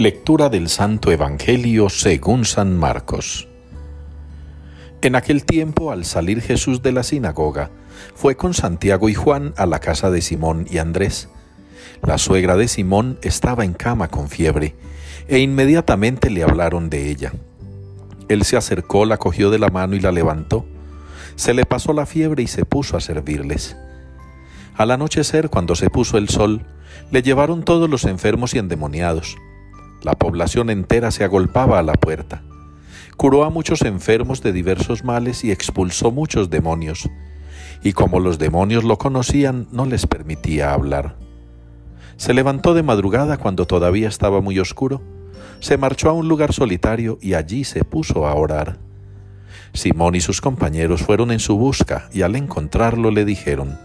Lectura del Santo Evangelio según San Marcos. En aquel tiempo, al salir Jesús de la sinagoga, fue con Santiago y Juan a la casa de Simón y Andrés. La suegra de Simón estaba en cama con fiebre, e inmediatamente le hablaron de ella. Él se acercó, la cogió de la mano y la levantó. Se le pasó la fiebre y se puso a servirles. Al anochecer, cuando se puso el sol, le llevaron todos los enfermos y endemoniados la población entera se agolpaba a la puerta. Curó a muchos enfermos de diversos males y expulsó muchos demonios. Y como los demonios lo conocían, no les permitía hablar. Se levantó de madrugada cuando todavía estaba muy oscuro, se marchó a un lugar solitario y allí se puso a orar. Simón y sus compañeros fueron en su busca y al encontrarlo le dijeron,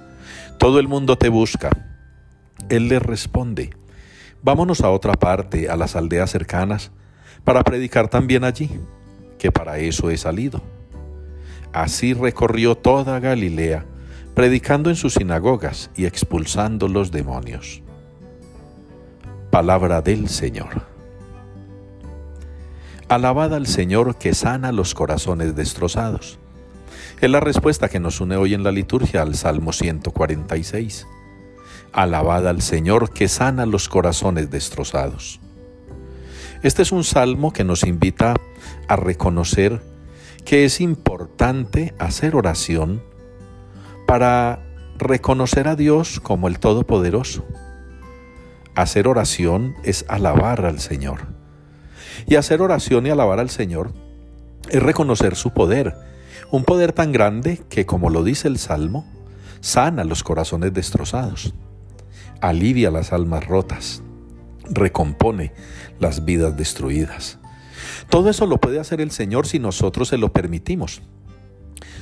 Todo el mundo te busca. Él les responde, Vámonos a otra parte, a las aldeas cercanas, para predicar también allí, que para eso he salido. Así recorrió toda Galilea, predicando en sus sinagogas y expulsando los demonios. Palabra del Señor. Alabad al Señor que sana los corazones destrozados. Es la respuesta que nos une hoy en la liturgia al Salmo 146. Alabad al Señor que sana los corazones destrozados. Este es un salmo que nos invita a reconocer que es importante hacer oración para reconocer a Dios como el Todopoderoso. Hacer oración es alabar al Señor. Y hacer oración y alabar al Señor es reconocer su poder, un poder tan grande que, como lo dice el Salmo, sana los corazones destrozados alivia las almas rotas, recompone las vidas destruidas. Todo eso lo puede hacer el Señor si nosotros se lo permitimos.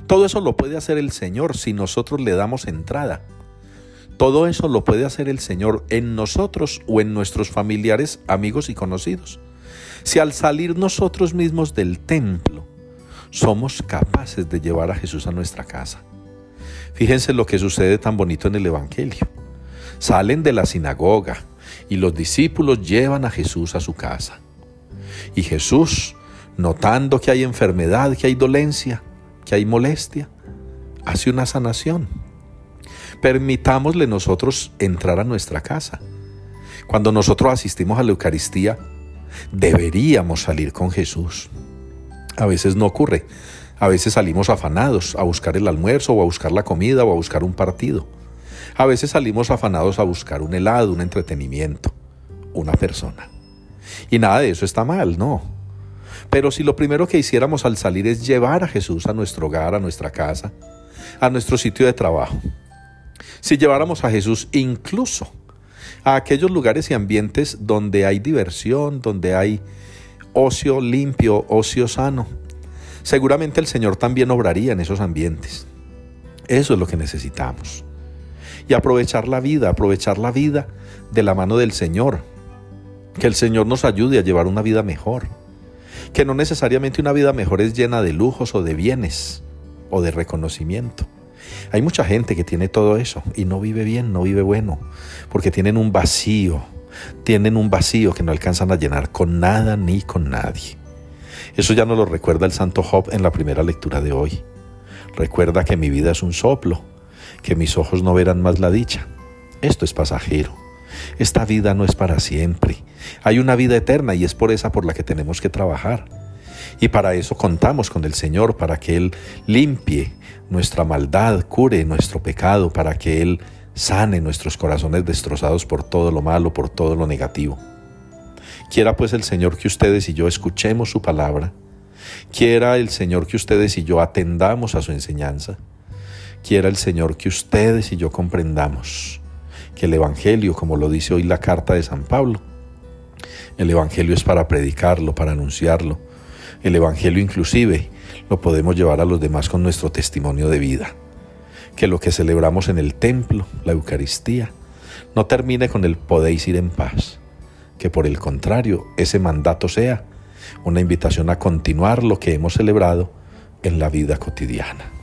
Todo eso lo puede hacer el Señor si nosotros le damos entrada. Todo eso lo puede hacer el Señor en nosotros o en nuestros familiares, amigos y conocidos. Si al salir nosotros mismos del templo somos capaces de llevar a Jesús a nuestra casa. Fíjense lo que sucede tan bonito en el Evangelio. Salen de la sinagoga y los discípulos llevan a Jesús a su casa. Y Jesús, notando que hay enfermedad, que hay dolencia, que hay molestia, hace una sanación. Permitámosle nosotros entrar a nuestra casa. Cuando nosotros asistimos a la Eucaristía, deberíamos salir con Jesús. A veces no ocurre. A veces salimos afanados a buscar el almuerzo o a buscar la comida o a buscar un partido. A veces salimos afanados a buscar un helado, un entretenimiento, una persona. Y nada de eso está mal, no. Pero si lo primero que hiciéramos al salir es llevar a Jesús a nuestro hogar, a nuestra casa, a nuestro sitio de trabajo, si lleváramos a Jesús incluso a aquellos lugares y ambientes donde hay diversión, donde hay ocio limpio, ocio sano, seguramente el Señor también obraría en esos ambientes. Eso es lo que necesitamos y aprovechar la vida, aprovechar la vida de la mano del Señor. Que el Señor nos ayude a llevar una vida mejor. Que no necesariamente una vida mejor es llena de lujos o de bienes o de reconocimiento. Hay mucha gente que tiene todo eso y no vive bien, no vive bueno, porque tienen un vacío, tienen un vacío que no alcanzan a llenar con nada ni con nadie. Eso ya nos lo recuerda el santo Job en la primera lectura de hoy. Recuerda que mi vida es un soplo que mis ojos no verán más la dicha. Esto es pasajero. Esta vida no es para siempre. Hay una vida eterna y es por esa por la que tenemos que trabajar. Y para eso contamos con el Señor, para que Él limpie nuestra maldad, cure nuestro pecado, para que Él sane nuestros corazones destrozados por todo lo malo, por todo lo negativo. Quiera pues el Señor que ustedes y yo escuchemos su palabra. Quiera el Señor que ustedes y yo atendamos a su enseñanza Quiera el Señor que ustedes y yo comprendamos que el Evangelio, como lo dice hoy la carta de San Pablo, el Evangelio es para predicarlo, para anunciarlo. El Evangelio inclusive lo podemos llevar a los demás con nuestro testimonio de vida. Que lo que celebramos en el templo, la Eucaristía, no termine con el podéis ir en paz. Que por el contrario, ese mandato sea una invitación a continuar lo que hemos celebrado en la vida cotidiana.